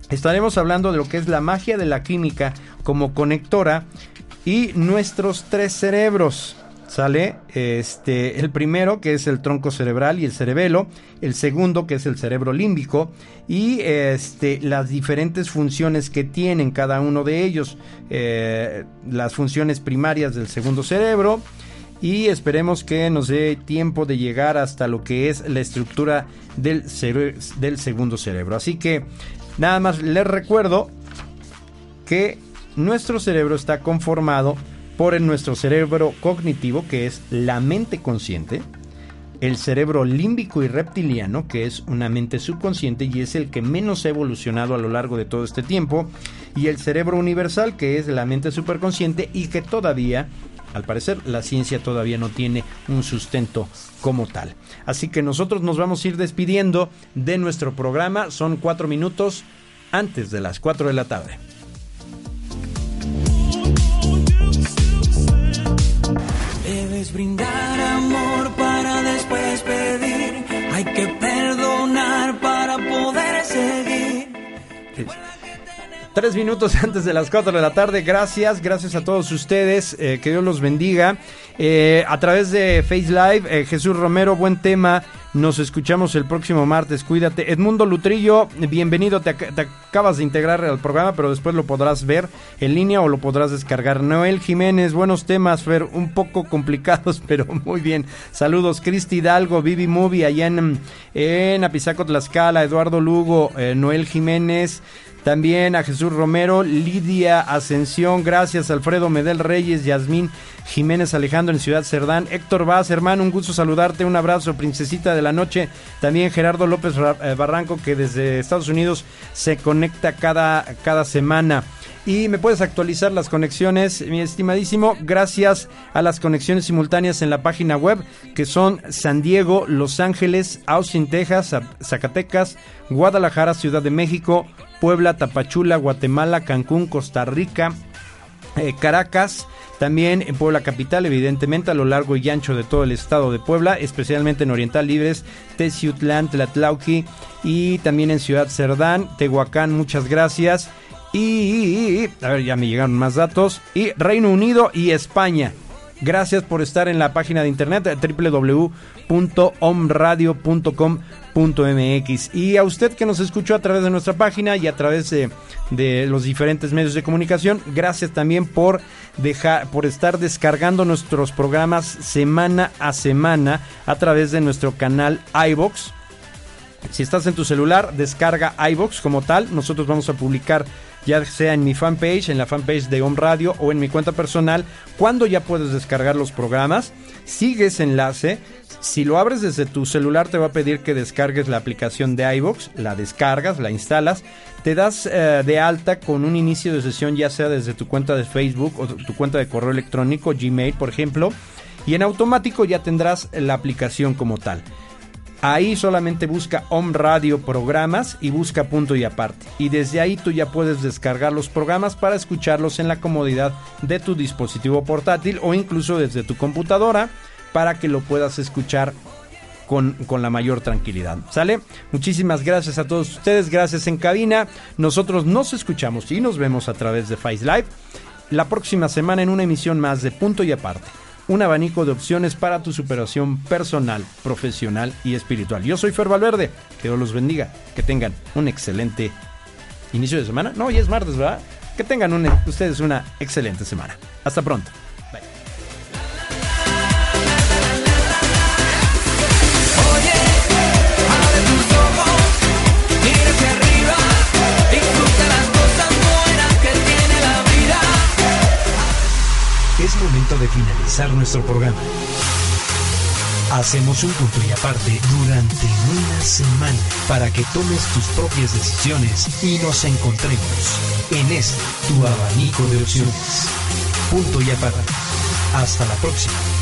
estaremos hablando de lo que es la magia de la química como conectora y nuestros tres cerebros. ¿Sale? Este, el primero, que es el tronco cerebral y el cerebelo, el segundo, que es el cerebro límbico, y este, las diferentes funciones que tienen cada uno de ellos, eh, las funciones primarias del segundo cerebro, y esperemos que nos dé tiempo de llegar hasta lo que es la estructura del, del segundo cerebro. Así que nada más les recuerdo que nuestro cerebro está conformado por nuestro cerebro cognitivo, que es la mente consciente, el cerebro límbico y reptiliano, que es una mente subconsciente y es el que menos ha evolucionado a lo largo de todo este tiempo, y el cerebro universal, que es la mente superconsciente y que todavía, al parecer, la ciencia todavía no tiene un sustento como tal. Así que nosotros nos vamos a ir despidiendo de nuestro programa, son cuatro minutos antes de las cuatro de la tarde. Brindar amor para después pedir. Hay que perdonar para poder seguir. Tres minutos antes de las cuatro de la tarde. Gracias, gracias a todos ustedes. Eh, que Dios los bendiga. Eh, a través de Face Live, eh, Jesús Romero, buen tema. Nos escuchamos el próximo martes. Cuídate. Edmundo Lutrillo, bienvenido. Te, acabas de integrar al programa, pero después lo podrás ver en línea o lo podrás descargar. Noel Jiménez, buenos temas, Fer. Un poco complicados, pero muy bien. Saludos. Cristi Hidalgo, Vivi Movie, allá en, en Apizaco, Tlaxcala. Eduardo Lugo, Noel Jiménez. También a Jesús Romero, Lidia Ascensión, gracias Alfredo Medel Reyes, Yasmín Jiménez Alejandro en Ciudad Cerdán, Héctor Vaz, hermano, un gusto saludarte, un abrazo, princesita de la noche. También Gerardo López eh, Barranco, que desde Estados Unidos se conecta cada, cada semana. Y me puedes actualizar las conexiones, mi estimadísimo, gracias a las conexiones simultáneas en la página web, que son San Diego, Los Ángeles, Austin, Texas, Zacatecas, Guadalajara, Ciudad de México, Puebla, Tapachula, Guatemala, Cancún, Costa Rica, eh, Caracas, también en Puebla Capital, evidentemente a lo largo y ancho de todo el estado de Puebla, especialmente en Oriental Libres, Teciutlán, Tlatlauqui y también en Ciudad Cerdán, Tehuacán, muchas gracias. Y, a ver, ya me llegaron más datos. Y Reino Unido y España. Gracias por estar en la página de internet www.omradio.com .mx. Y a usted que nos escuchó a través de nuestra página y a través de, de, los diferentes medios de comunicación, gracias también por dejar, por estar descargando nuestros programas semana a semana a través de nuestro canal iBox. Si estás en tu celular, descarga iBox como tal. Nosotros vamos a publicar ya sea en mi fanpage, en la fanpage de Home Radio o en mi cuenta personal, cuando ya puedes descargar los programas. Sigue ese enlace, si lo abres desde tu celular te va a pedir que descargues la aplicación de iVoox, la descargas, la instalas, te das eh, de alta con un inicio de sesión ya sea desde tu cuenta de Facebook o tu cuenta de correo electrónico, Gmail por ejemplo, y en automático ya tendrás la aplicación como tal. Ahí solamente busca Home Radio Programas y busca punto y aparte. Y desde ahí tú ya puedes descargar los programas para escucharlos en la comodidad de tu dispositivo portátil o incluso desde tu computadora para que lo puedas escuchar con, la mayor tranquilidad. ¿Sale? Muchísimas gracias a todos ustedes, gracias en cabina. Nosotros nos escuchamos y nos vemos a través de Face Live la próxima semana en una emisión más de Punto y Aparte. Un abanico de opciones para tu superación personal, profesional y espiritual. Yo soy Fer Valverde, que Dios los bendiga, que tengan un excelente inicio de semana. No, ya es martes, ¿verdad? Que tengan ustedes una excelente semana. Hasta pronto. Es momento de finalizar nuestro programa. Hacemos un punto y aparte durante una semana para que tomes tus propias decisiones y nos encontremos en este tu abanico de opciones. Punto y aparte. Hasta la próxima.